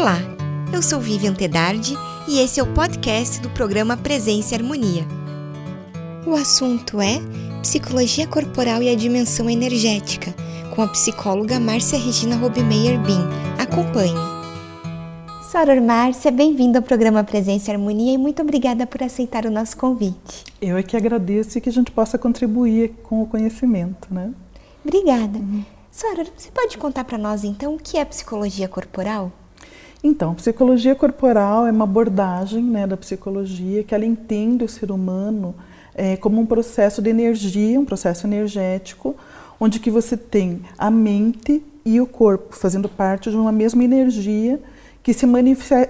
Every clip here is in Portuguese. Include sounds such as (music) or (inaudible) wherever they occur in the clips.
Olá, eu sou Vivian Tedardi e esse é o podcast do programa Presença e Harmonia. O assunto é Psicologia Corporal e a Dimensão Energética, com a psicóloga Márcia Regina Robimeyer Bin. Acompanhe. Soror Márcia, bem-vinda ao programa Presença e Harmonia e muito obrigada por aceitar o nosso convite. Eu é que agradeço e que a gente possa contribuir com o conhecimento, né? Obrigada. Uhum. Soror, você pode contar para nós então o que é psicologia corporal? Então, psicologia corporal é uma abordagem né, da psicologia que ela entende o ser humano é, como um processo de energia, um processo energético, onde que você tem a mente e o corpo fazendo parte de uma mesma energia que se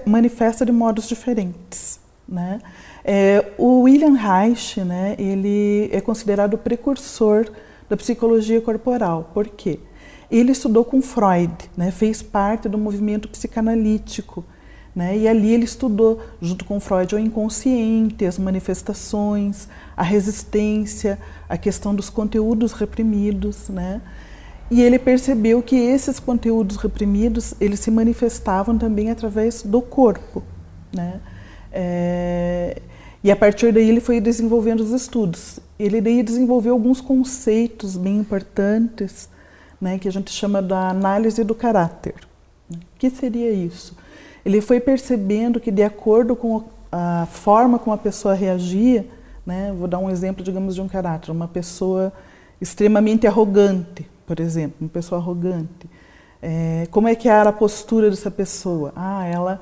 manifesta de modos diferentes. Né? É, o William Reich, né, ele é considerado o precursor da psicologia corporal. Por quê? Ele estudou com Freud, né, fez parte do movimento psicanalítico. Né, e ali ele estudou, junto com Freud, o inconsciente, as manifestações, a resistência, a questão dos conteúdos reprimidos. Né, e ele percebeu que esses conteúdos reprimidos eles se manifestavam também através do corpo. Né. É, e a partir daí ele foi desenvolvendo os estudos. Ele daí desenvolveu alguns conceitos bem importantes né, que a gente chama da análise do caráter. O que seria isso? Ele foi percebendo que, de acordo com a forma como a pessoa reagia, né, vou dar um exemplo, digamos, de um caráter, uma pessoa extremamente arrogante, por exemplo, uma pessoa arrogante. É, como é que era a postura dessa pessoa? Ah, ela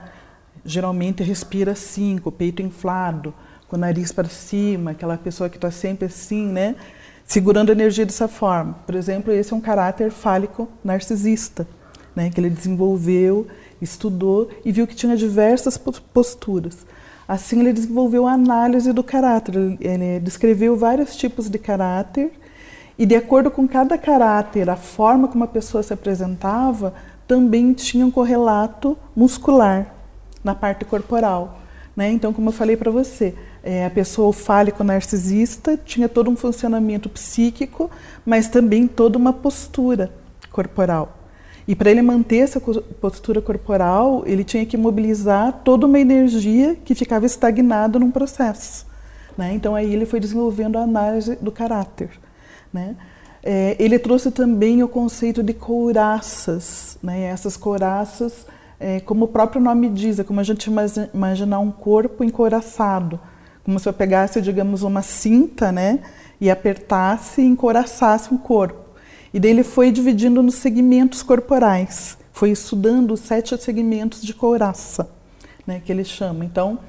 geralmente respira assim, com o peito inflado, com o nariz para cima, aquela pessoa que está sempre assim, né? Segurando a energia dessa forma. Por exemplo, esse é um caráter fálico narcisista, né, que ele desenvolveu, estudou e viu que tinha diversas posturas. Assim, ele desenvolveu a análise do caráter. Ele descreveu vários tipos de caráter e, de acordo com cada caráter, a forma como a pessoa se apresentava também tinha um correlato muscular na parte corporal. Né? Então, como eu falei para você, é, a pessoa fálico narcisista tinha todo um funcionamento psíquico, mas também toda uma postura corporal. E para ele manter essa postura corporal, ele tinha que mobilizar toda uma energia que ficava estagnada num processo. Né? Então aí ele foi desenvolvendo a análise do caráter. Né? É, ele trouxe também o conceito de couraças. Né? Essas couraças, é, como o próprio nome diz, é como a gente imaginar um corpo encouraçado como se eu pegasse, digamos, uma cinta, né, e apertasse e encoraçasse um corpo. E daí ele foi dividindo nos segmentos corporais, foi estudando os sete segmentos de couraça, né, que ele chama. Então,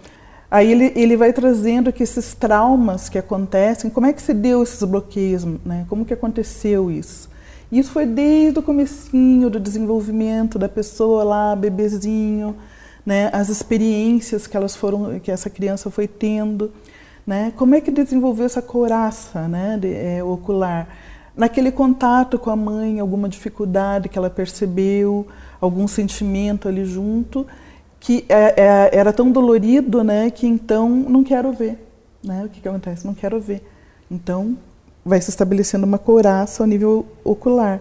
aí ele, ele vai trazendo que esses traumas que acontecem, como é que se deu esses bloqueios, né, como que aconteceu isso. Isso foi desde o comecinho do desenvolvimento da pessoa lá, bebezinho, né, as experiências que elas foram, que essa criança foi tendo, né, como é que desenvolveu essa couraça, né, de, é, ocular, naquele contato com a mãe, alguma dificuldade que ela percebeu, algum sentimento ali junto, que é, é, era tão dolorido, né, que então não quero ver, né, o que, que acontece, não quero ver, então vai se estabelecendo uma couraça ao nível ocular,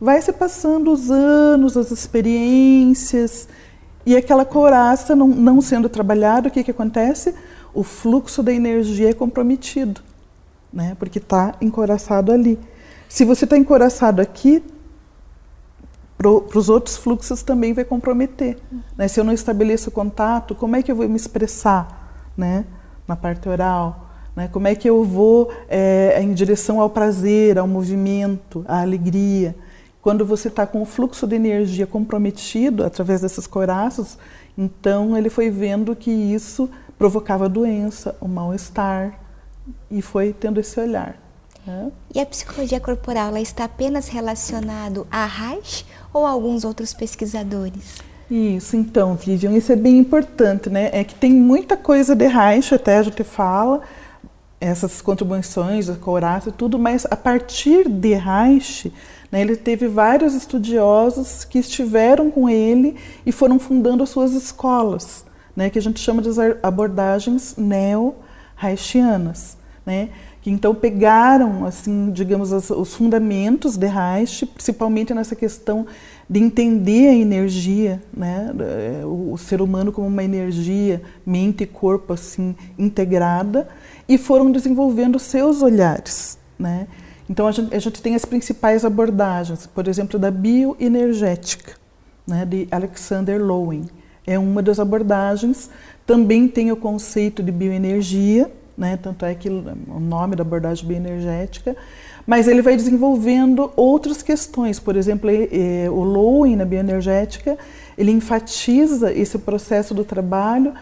vai se passando os anos, as experiências e aquela couraça não, não sendo trabalhada, o que, que acontece? O fluxo da energia é comprometido, né? porque está encoraçado ali. Se você está encoraçado aqui, para os outros fluxos também vai comprometer. Né? Se eu não estabeleço contato, como é que eu vou me expressar né? na parte oral? Né? Como é que eu vou é, em direção ao prazer, ao movimento, à alegria? Quando você está com o fluxo de energia comprometido através desses coraços, então ele foi vendo que isso provocava doença, o mal-estar, e foi tendo esse olhar. Né? E a psicologia corporal ela está apenas relacionado a Reich ou a alguns outros pesquisadores? Isso, então, Vivian, isso é bem importante, né? É que tem muita coisa de Reich, até a gente fala, essas contribuições, a Coraça e tudo, mas a partir de Reich, ele teve vários estudiosos que estiveram com ele e foram fundando as suas escolas, né, que a gente chama de abordagens neo-reichianas, né, que então pegaram, assim, digamos, os fundamentos de Reich, principalmente nessa questão de entender a energia, né, o, ser humano como uma energia, mente e corpo assim integrada, e foram desenvolvendo seus olhares, né. Então a gente, a gente tem as principais abordagens, por exemplo, da bioenergética, né, de Alexander Lowen, é uma das abordagens. Também tem o conceito de bioenergia, né? tanto é que o nome da abordagem bioenergética, mas ele vai desenvolvendo outras questões. Por exemplo, o Lowen, na bioenergética, ele enfatiza esse processo do trabalho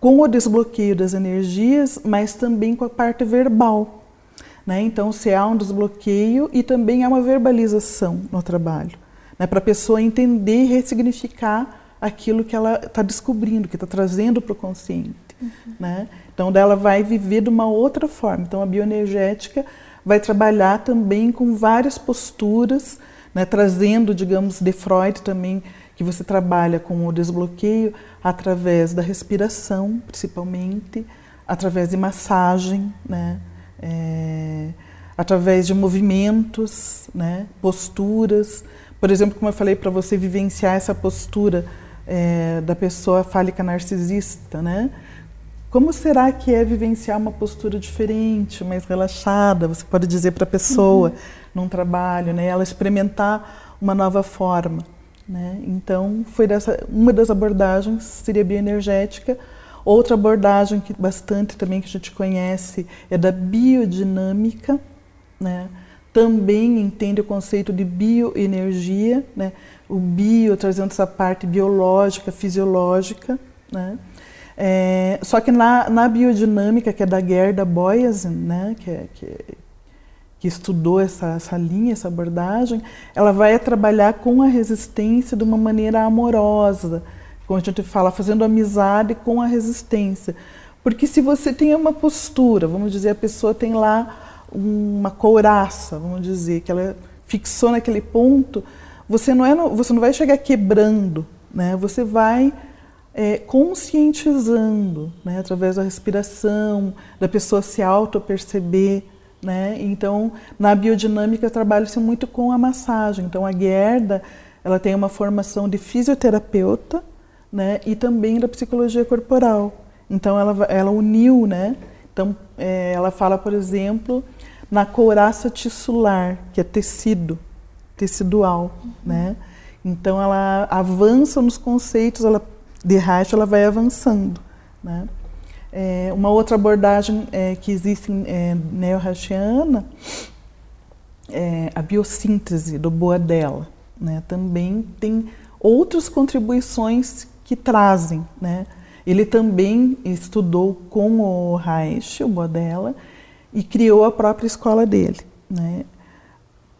com o desbloqueio das energias, mas também com a parte verbal. Né? Então, se há um desbloqueio e também há uma verbalização no trabalho, né? para a pessoa entender e ressignificar aquilo que ela está descobrindo, que está trazendo para o consciente. Uhum. Né? Então, ela vai viver de uma outra forma. Então, a bioenergética vai trabalhar também com várias posturas, né, trazendo, digamos, de Freud também, que você trabalha com o desbloqueio através da respiração, principalmente, através de massagem, né, é, através de movimentos, né, posturas. Por exemplo, como eu falei para você vivenciar essa postura é, da pessoa fálica narcisista, né? Como será que é vivenciar uma postura diferente, mais relaxada? Você pode dizer para a pessoa uhum. num trabalho, né? Ela experimentar uma nova forma, né? Então, foi dessa uma das abordagens seria bioenergética. Outra abordagem que bastante também que a gente conhece é da biodinâmica, né? Também entende o conceito de bioenergia, né? O bio trazendo essa parte biológica, fisiológica, né? É, só que na, na, biodinâmica, que é da Gerda Boyasin, né, que, é, que, que, estudou essa, essa linha, essa abordagem, ela vai trabalhar com a resistência de uma maneira amorosa, como a gente fala, fazendo amizade com a resistência. Porque se você tem uma postura, vamos dizer, a pessoa tem lá uma couraça, vamos dizer, que ela fixou naquele ponto, você não, é, você não vai chegar quebrando, né? você vai é, conscientizando, né, através da respiração, da pessoa se auto-perceber. Né? Então, na biodinâmica, trabalha-se muito com a massagem. Então, a Gerda ela tem uma formação de fisioterapeuta né, e também da psicologia corporal. Então, ela, ela uniu, né? Então, é, ela fala, por exemplo, na couraça tissular, que é tecido, tecidual, uhum. né? Então, ela avança nos conceitos, ela de Reich ela vai avançando. Né? É, uma outra abordagem é, que existe é, neo-reichiana é a biossíntese do Boadella. Né? Também tem outras contribuições que trazem. Né? Ele também estudou com o Reich, o Boadella, e criou a própria escola dele. Né?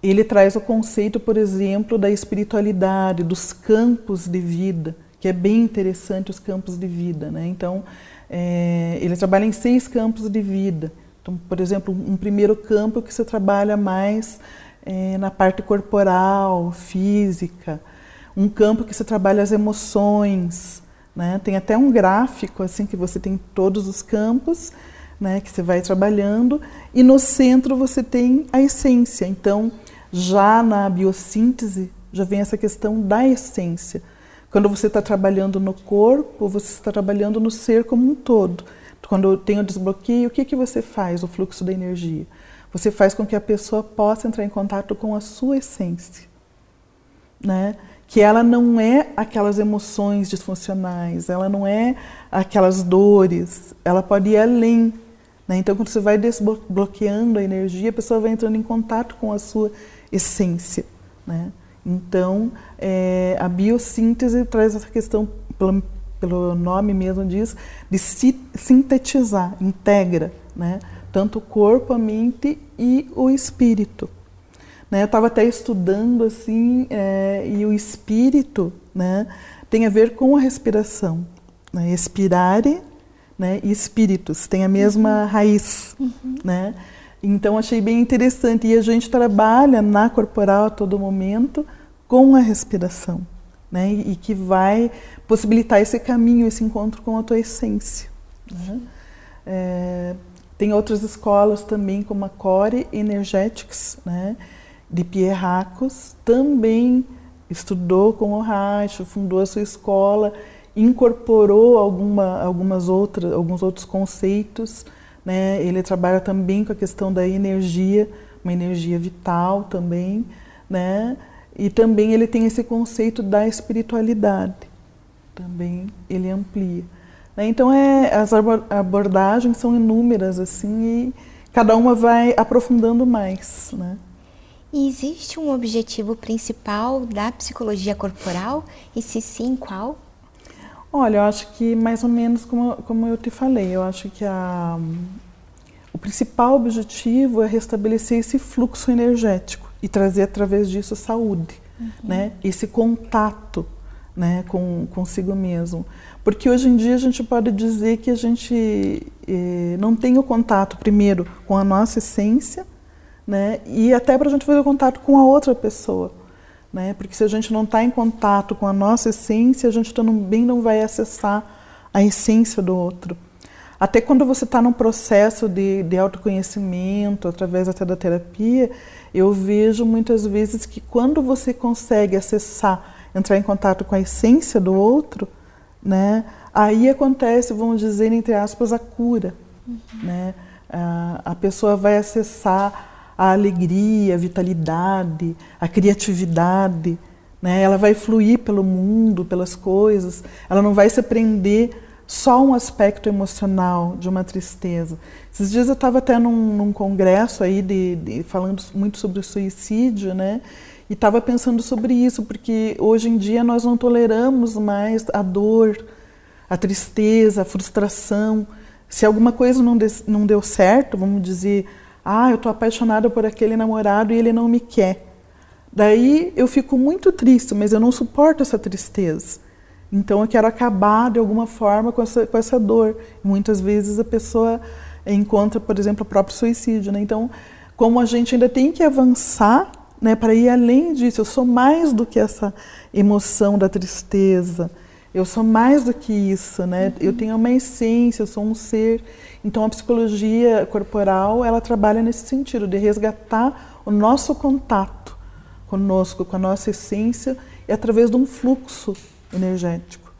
Ele traz o conceito, por exemplo, da espiritualidade, dos campos de vida, que é bem interessante os campos de vida. Né? Então, é, ele trabalha em seis campos de vida. Então, por exemplo, um primeiro campo que você trabalha mais é, na parte corporal, física. Um campo que você trabalha as emoções. Né? Tem até um gráfico assim que você tem todos os campos né, que você vai trabalhando. E no centro você tem a essência. Então, já na biossíntese, já vem essa questão da essência quando você está trabalhando no corpo, você está trabalhando no ser como um todo. Quando tem o desbloqueio, o que, que você faz, o fluxo da energia? Você faz com que a pessoa possa entrar em contato com a sua essência. Né? Que ela não é aquelas emoções disfuncionais, ela não é aquelas dores, ela pode ir além. Né? Então, quando você vai desbloqueando a energia, a pessoa vai entrando em contato com a sua essência. Né? Então, é, a biossíntese traz essa questão, pelo, pelo nome mesmo diz, de si, sintetizar, integra, né? tanto o corpo, a mente e o espírito. Né? Eu estava até estudando assim, é, e o espírito né, tem a ver com a respiração. Né? Expirare né, e espíritos têm a mesma uhum. raiz. Uhum. Né? Então achei bem interessante. E a gente trabalha na corporal a todo momento com a respiração, né? E que vai possibilitar esse caminho, esse encontro com a tua essência. Né? É, Tem outras escolas também, como a Core Energetics, né, de Pierre Racos, também estudou com o Reich, fundou a sua escola, incorporou alguma, algumas outras, alguns outros conceitos. Né? Ele trabalha também com a questão da energia, uma energia vital também, né? E também ele tem esse conceito da espiritualidade, também ele amplia. Né? Então é, as abordagens são inúmeras assim e cada uma vai aprofundando mais, né? E existe um objetivo principal da psicologia corporal? E se sim, qual? Olha, eu acho que mais ou menos como, como eu te falei, eu acho que a, o principal objetivo é restabelecer esse fluxo energético e trazer através disso saúde, uhum. né? Esse contato, né, com consigo mesmo. Porque hoje em dia a gente pode dizer que a gente eh, não tem o contato primeiro com a nossa essência, né? E até para a gente fazer contato com a outra pessoa, né? Porque se a gente não está em contato com a nossa essência, a gente também não vai acessar a essência do outro. Até quando você está num processo de, de autoconhecimento, através até da terapia, eu vejo muitas vezes que quando você consegue acessar, entrar em contato com a essência do outro, né, aí acontece, vamos dizer, entre aspas, a cura. Uhum. Né? A, a pessoa vai acessar a alegria, a vitalidade, a criatividade. Né? Ela vai fluir pelo mundo, pelas coisas. Ela não vai se prender só um aspecto emocional de uma tristeza. Esses dias eu estava até num, num, congresso aí de, de, falando muito sobre o suicídio, né? E estava pensando sobre isso, porque hoje em dia nós não toleramos mais a dor, a tristeza, a frustração. Se alguma coisa não, de, não deu certo, vamos dizer, ah, eu estou apaixonada por aquele namorado e ele não me quer. Daí eu fico muito triste, mas eu não suporto essa tristeza. Então eu quero acabar de alguma forma com essa, com essa dor. Muitas vezes a pessoa encontra, por exemplo, o próprio suicídio. Né? Então, como a gente ainda tem que avançar né, para ir além disso, eu sou mais do que essa emoção da tristeza. Eu sou mais do que isso, né? Uhum. Eu tenho uma essência, eu sou um ser. Então a psicologia corporal, ela trabalha nesse sentido de resgatar o nosso contato conosco, com a nossa essência e através de um fluxo energético.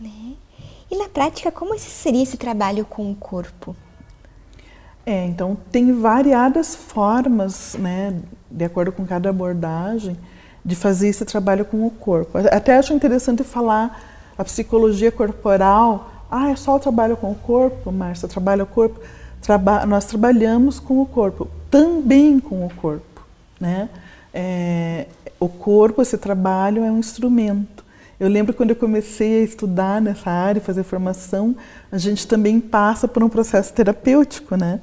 Né? E na prática, como seria esse trabalho com o corpo? É, então tem variadas formas, né, de acordo com cada abordagem, de fazer esse trabalho com o corpo. Até acho interessante falar a psicologia corporal ah, é só o trabalho com o corpo, Márcia, trabalha o corpo. Traba nós trabalhamos com o corpo, também com o corpo. Né? É, o corpo, esse trabalho é um instrumento. Eu lembro quando eu comecei a estudar nessa área, fazer formação, a gente também passa por um processo terapêutico, né?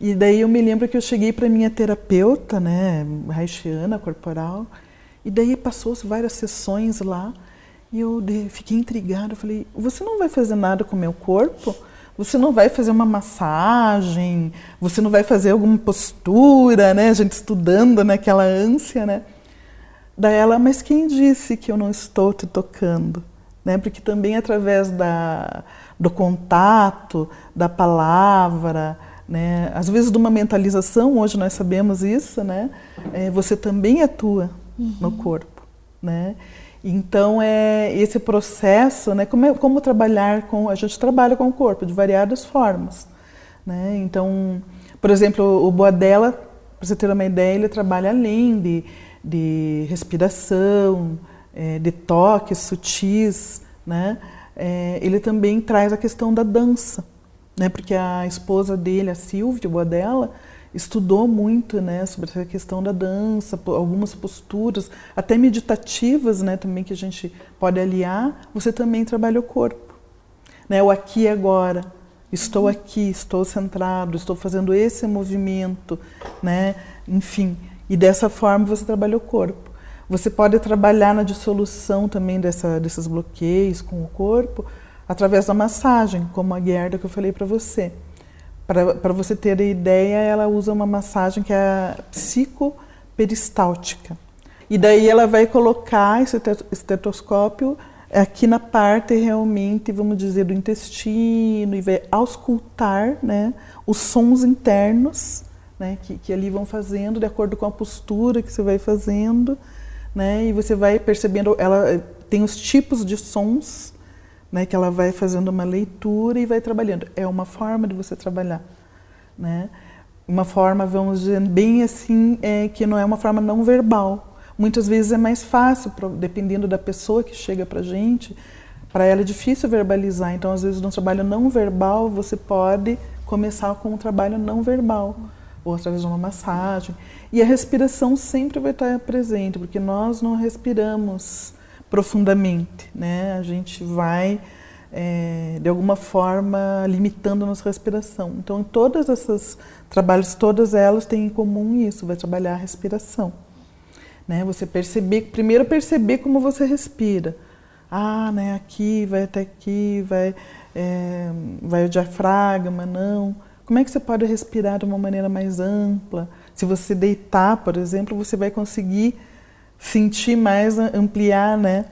E daí eu me lembro que eu cheguei para minha terapeuta, né, haitiana, corporal, e daí passou-se várias sessões lá, e eu fiquei intrigada, eu falei, você não vai fazer nada com o meu corpo? Você não vai fazer uma massagem? Você não vai fazer alguma postura, né? A gente estudando naquela ânsia, né? Daí ela, mas quem disse que eu não estou te tocando? Né? Porque também através da, do contato, da palavra, né? às vezes de uma mentalização, hoje nós sabemos isso, né? É, você também atua uhum. no corpo. Né? Então, é esse processo, né, como, é, como trabalhar com. A gente trabalha com o corpo de variadas formas. Né? Então, por exemplo, o Boadella, para você ter uma ideia, ele trabalha além de, de respiração, é, de toques sutis. Né? É, ele também traz a questão da dança, né? porque a esposa dele, a Silvia Boadella, estudou muito né, sobre essa questão da dança, algumas posturas, até meditativas né, também que a gente pode aliar, você também trabalha o corpo. Né, o aqui e agora. Estou aqui, estou centrado, estou fazendo esse movimento, né? enfim. E dessa forma você trabalha o corpo. Você pode trabalhar na dissolução também dessa, desses bloqueios com o corpo através da massagem, como a guerra que eu falei para você. Para você ter ideia, ela usa uma massagem que é psicoperistáltica. E daí ela vai colocar esse estetoscópio aqui na parte realmente, vamos dizer, do intestino e vai auscultar né, os sons internos né, que, que ali vão fazendo de acordo com a postura que você vai fazendo. Né, e você vai percebendo, ela tem os tipos de sons né, que ela vai fazendo uma leitura e vai trabalhando. É uma forma de você trabalhar. Né? Uma forma, vamos dizer, bem assim, é, que não é uma forma não verbal Muitas vezes é mais fácil, dependendo da pessoa que chega para a gente, para ela é difícil verbalizar. Então, às vezes, no trabalho não verbal, você pode começar com um trabalho não verbal, ou através de uma massagem. E a respiração sempre vai estar presente, porque nós não respiramos profundamente, né? A gente vai, é, de alguma forma, limitando a nossa respiração. Então, todas essas trabalhos, todas elas têm em comum isso, vai trabalhar a respiração. Né? Você perceber, primeiro perceber como você respira. Ah, né, aqui, vai até aqui, vai, é, vai o diafragma, não. Como é que você pode respirar de uma maneira mais ampla? Se você deitar, por exemplo, você vai conseguir sentir mais, ampliar, né?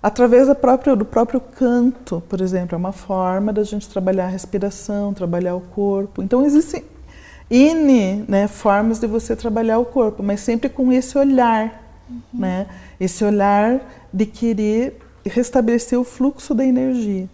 Através do próprio, do próprio canto, por exemplo, é uma forma da gente trabalhar a respiração, trabalhar o corpo. Então, existem N né, formas de você trabalhar o corpo, mas sempre com esse olhar, uhum. né? Esse olhar de querer restabelecer o fluxo da energia.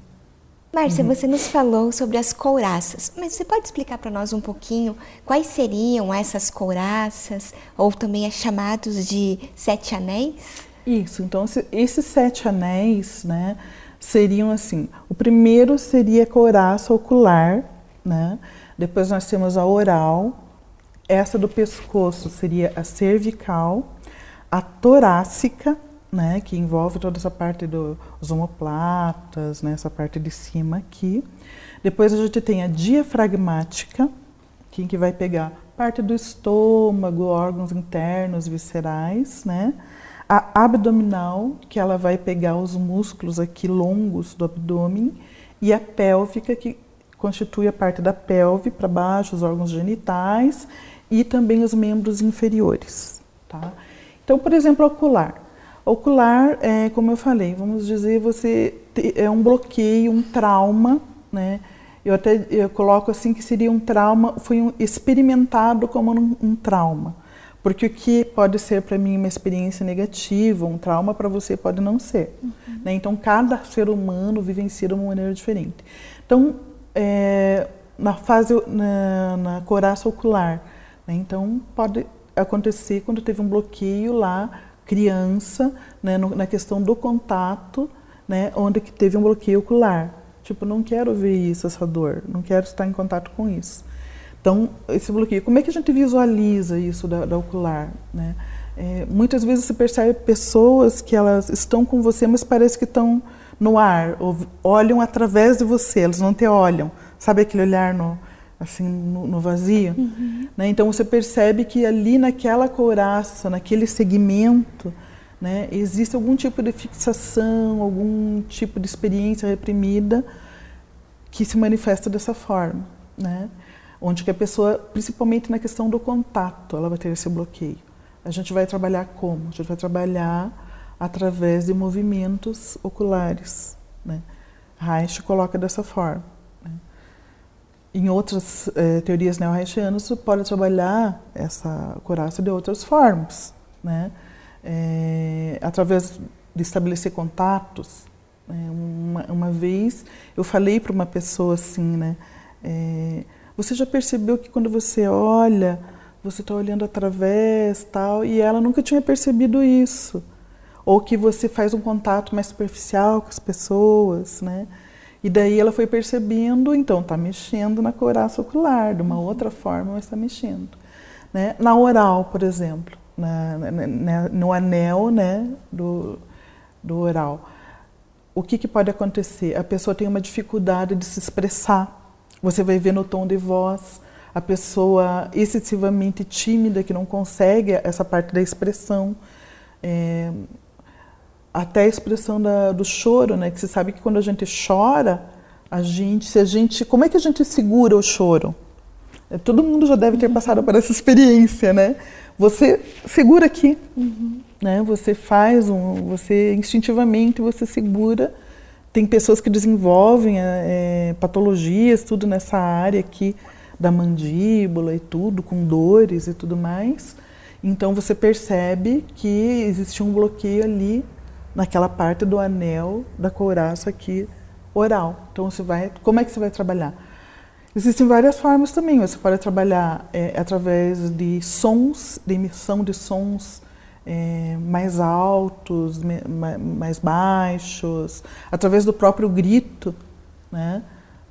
Márcia, uhum. você nos falou sobre as couraças, mas você pode explicar para nós um pouquinho quais seriam essas couraças, ou também é chamados de sete anéis? Isso, então esses sete anéis, né, seriam assim, o primeiro seria a couraça ocular, né, depois nós temos a oral, essa do pescoço seria a cervical, a torácica, né, que envolve toda essa parte dos omoplatas, né, essa parte de cima aqui. Depois a gente tem a diafragmática, que, que vai pegar parte do estômago, órgãos internos, viscerais, né? A abdominal, que ela vai pegar os músculos aqui longos do abdômen, e a pélvica, que constitui a parte da pelve para baixo, os órgãos genitais e também os membros inferiores. Tá? Então, por exemplo, ocular. Ocular, é, como eu falei, vamos dizer, você é um bloqueio, um trauma, né? Eu até eu coloco assim que seria um trauma, foi um, experimentado como um, um trauma. Porque o que pode ser para mim uma experiência negativa, um trauma para você pode não ser. Uhum. Né? Então, cada ser humano vivencia de uma maneira diferente. Então, é, na fase na, na coraça ocular. Né? Então pode acontecer quando teve um bloqueio lá, criança, né, no, na questão do contato, né, onde que teve um bloqueio ocular. Tipo, não quero ver isso, essa dor, não quero estar em contato com isso. Então, esse bloqueio, como é que a gente visualiza isso da, da ocular? Né? É, muitas vezes você percebe pessoas que elas estão com você, mas parece que estão no ar, olham através de você, eles não te olham. Sabe aquele olhar no, assim, no, no vazio? Uhum. Né? Então você percebe que ali naquela couraça, naquele segmento, né, existe algum tipo de fixação, algum tipo de experiência reprimida que se manifesta dessa forma. Né? Onde que a pessoa, principalmente na questão do contato, ela vai ter esse bloqueio. A gente vai trabalhar como? A gente vai trabalhar através de movimentos oculares. Né? Reich coloca dessa forma. Em outras eh, teorias neo-reichianas, você pode trabalhar essa coraça de outras formas, né? É, através de estabelecer contatos. Né? Uma, uma, vez eu falei para uma pessoa assim, né? É, você já percebeu que quando você olha, você está olhando através, tal? E ela nunca tinha percebido isso ou que você faz um contato mais superficial com as pessoas, né? E daí ela foi percebendo, então está mexendo na couraça ocular, de uma outra forma, mas está mexendo. Né? Na oral, por exemplo, na, na, no anel né, do, do oral, o que, que pode acontecer? A pessoa tem uma dificuldade de se expressar. Você vai ver no tom de voz a pessoa excessivamente tímida que não consegue essa parte da expressão. É, até a expressão da, do choro, né? Que você sabe que quando a gente chora, a gente, se a gente, como é que a gente segura o choro? É, todo mundo já deve ter passado por essa experiência, né? Você segura aqui, uhum. né? Você faz um, você instintivamente você segura. Tem pessoas que desenvolvem é, patologias, tudo nessa área aqui da mandíbula e tudo, com dores e tudo mais. Então você percebe que existe um bloqueio ali naquela parte do anel da couraça aqui oral. Então você vai, como é que você vai trabalhar? Existem várias formas também. Você pode trabalhar é, através de sons, de emissão de sons é, mais altos, mais baixos, através do próprio grito, né?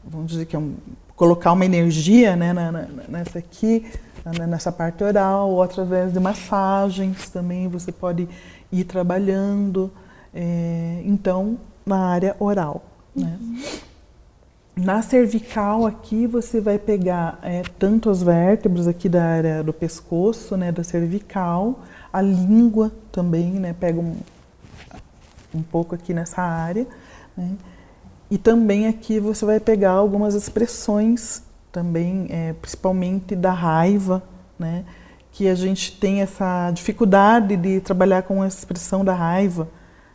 Vamos dizer que é um, colocar uma energia, né, na, na, nessa aqui, nessa parte oral, ou através de massagens também você pode ir trabalhando. É, então, na área oral, né? Uhum. Na cervical aqui você vai pegar é, tanto as vértebras aqui da área do pescoço, né, da cervical, a língua também, né, pega um, um pouco aqui nessa área, né, e também aqui você vai pegar algumas expressões também, é, principalmente da raiva, né, que a gente tem essa dificuldade de trabalhar com a expressão da raiva,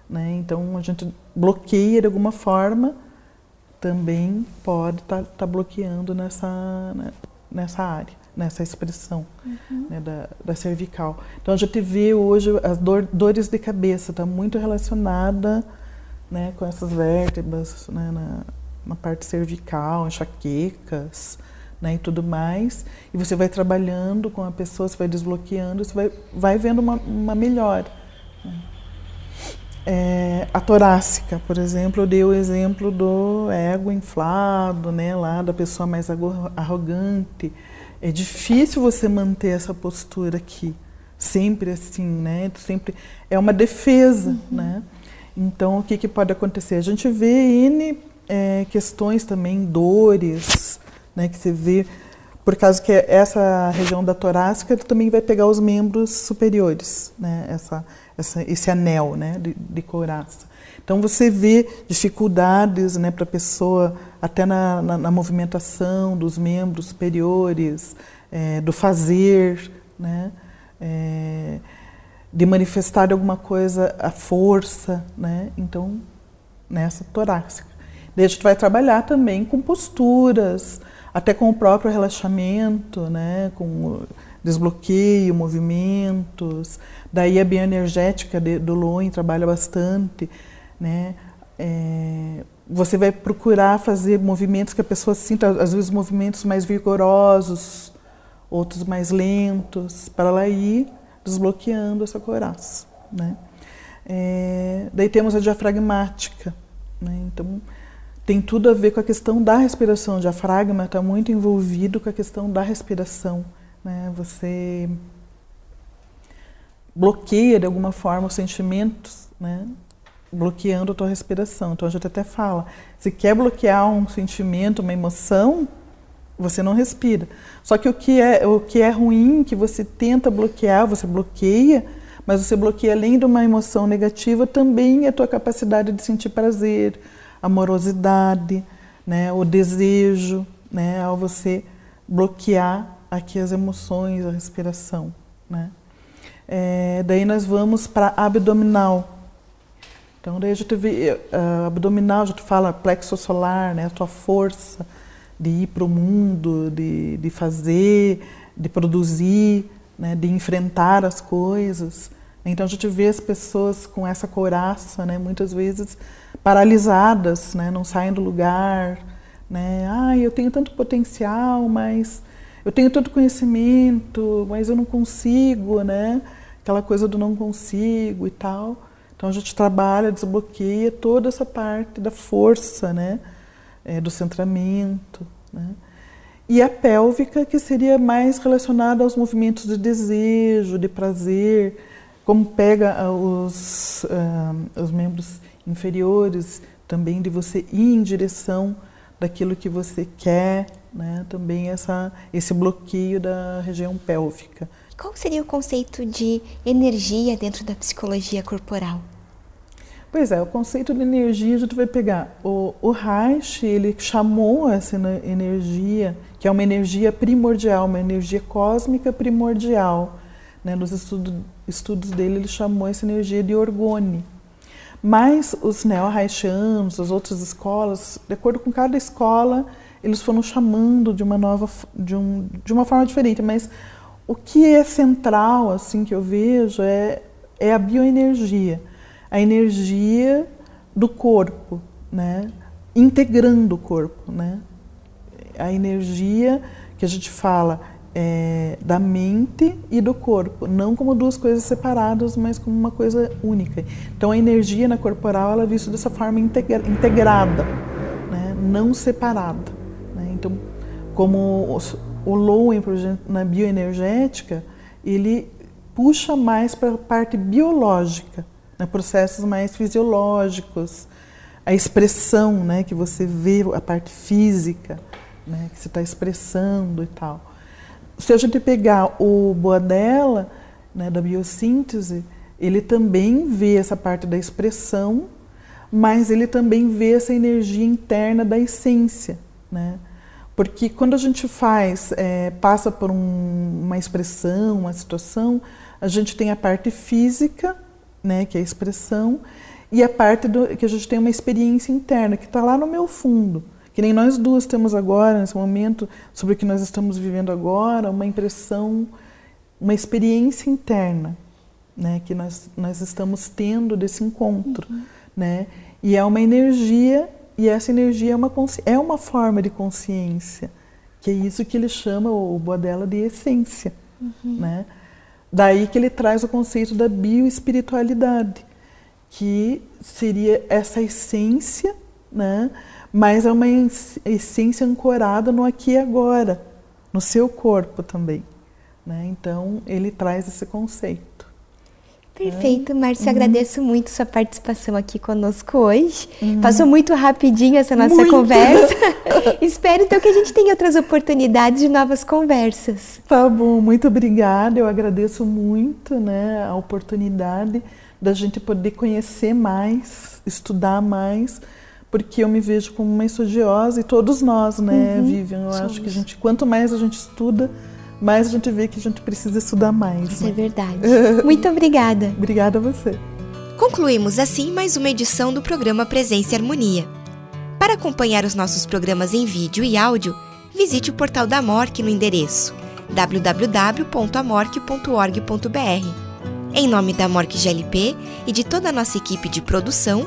né, então a gente bloqueia de alguma forma também pode estar tá, tá bloqueando nessa, né, nessa área, nessa expressão uhum. né, da, da, cervical. Então a gente vê hoje as dor, dores de cabeça, está muito relacionada né, com essas vértebras né, na, na, parte cervical, enxaquecas né, e tudo mais. E você vai trabalhando com a pessoa, você vai desbloqueando, você vai, vai vendo uma, uma melhora. É, a torácica, por exemplo, eu dei o exemplo do ego inflado, né, lá da pessoa mais arrogante. É difícil você manter essa postura aqui, sempre assim, né? Sempre é uma defesa, uhum. né? Então, o que, que pode acontecer? A gente vê N é, questões também, dores, né, que você vê, por causa que essa região da torácica também vai pegar os membros superiores, né? Essa, essa, esse anel né, de, de couraça. Então você vê dificuldades né, para a pessoa, até na, na, na, movimentação dos membros superiores, é, do fazer, né, é, de manifestar alguma coisa, a força. Né, então, nessa torácica. Daí a gente vai trabalhar também com posturas, até com o próprio relaxamento, né, com desbloqueio, movimentos. Daí a bioenergética de, do Loin trabalha bastante, né? É, você vai procurar fazer movimentos que a pessoa sinta, às vezes movimentos mais vigorosos, outros mais lentos, para ela ir desbloqueando essa coraça, né? É, daí temos a diafragmática, né? Então tem tudo a ver com a questão da respiração. O diafragma está muito envolvido com a questão da respiração né? Você bloqueia de alguma forma os sentimentos, né? bloqueando a tua respiração. Então a gente até fala, se quer bloquear um sentimento, uma emoção, você não respira. Só que o que é o que é ruim, que você tenta bloquear, você bloqueia, mas você bloqueia além de uma emoção negativa também a tua capacidade de sentir prazer, amorosidade, né, o desejo, né, ao você bloquear aqui as emoções, a respiração, né? É, daí nós vamos para abdominal. Então daí a gente vê uh, abdominal, a gente fala plexo solar, né? A tua força de ir para o mundo, de, de fazer, de produzir, né? De enfrentar as coisas. Então a gente vê as pessoas com essa couraça, né? Muitas vezes paralisadas, né? Não saem do lugar, né? Ah, eu tenho tanto potencial, mas eu tenho todo conhecimento, mas eu não consigo, né? Aquela coisa do não consigo e tal. Então a gente trabalha, desbloqueia toda essa parte da força, né? É, do centramento, né? E a pélvica, que seria mais relacionada aos movimentos de desejo, de prazer, como pega ah, os, uh, os membros inferiores, também de você ir em direção daquilo que você quer, né? também essa, esse bloqueio da região pélvica. Qual seria o conceito de energia dentro da psicologia corporal? Pois é, o conceito de energia a gente vai pegar. O, o Reich, ele chamou essa energia, que é uma energia primordial, uma energia cósmica primordial. Né? Nos estudos estudos dele, ele chamou essa energia de orgone. Mas os neo-haitianos, as outras escolas, de acordo com cada escola, eles foram chamando de uma nova, de, um, de uma forma diferente. Mas o que é central, assim, que eu vejo é, é a bioenergia, a energia do corpo, né? Integrando o corpo, né? A energia que a gente fala é, da mente e do corpo, não como duas coisas separadas, mas como uma coisa única. Então a energia na corporal ela é vista dessa forma integra integrada, né? não separada. Né? Então, como o Lowen, na bioenergética, ele puxa mais para a parte biológica, né? processos mais fisiológicos, a expressão, né? que você vê a parte física, né? que você está expressando e tal se a gente pegar o Boadella, né, da biossíntese, ele também vê essa parte da expressão, mas ele também vê essa energia interna da essência, né? Porque quando a gente faz, é, passa por um, uma expressão, uma situação, a gente tem a parte física, né, que é a expressão, e a parte do, que a gente tem uma experiência interna, que está lá no meu fundo que nem nós duas temos agora, nesse momento, sobre o que nós estamos vivendo agora, uma impressão, uma experiência interna, né, que nós, nós estamos tendo desse encontro, uhum. né, e é uma energia, e essa energia é uma, é uma forma de consciência, que é isso que ele chama, o Boadella, de essência, uhum. né, daí que ele traz o conceito da bioespiritualidade, que seria essa essência, né, mas é uma essência ancorada no aqui e agora, no seu corpo também. Né? Então, ele traz esse conceito. Perfeito, Márcia, uhum. agradeço muito sua participação aqui conosco hoje. Uhum. Passou muito rapidinho essa nossa muito. conversa. (laughs) Espero então que a gente tenha outras oportunidades de novas conversas. Tá bom, muito obrigada. Eu agradeço muito né, a oportunidade da gente poder conhecer mais, estudar mais porque eu me vejo como uma estudiosa e todos nós, né, uhum, Vivian? Eu somos. acho que a gente, quanto mais a gente estuda, mais a gente vê que a gente precisa estudar mais. Isso né? é verdade. (laughs) Muito obrigada. obrigada a você. Concluímos assim mais uma edição do programa Presença e Harmonia. Para acompanhar os nossos programas em vídeo e áudio, visite o portal da MORC no endereço www.amorque.org.br. Em nome da MORC GLP e de toda a nossa equipe de produção,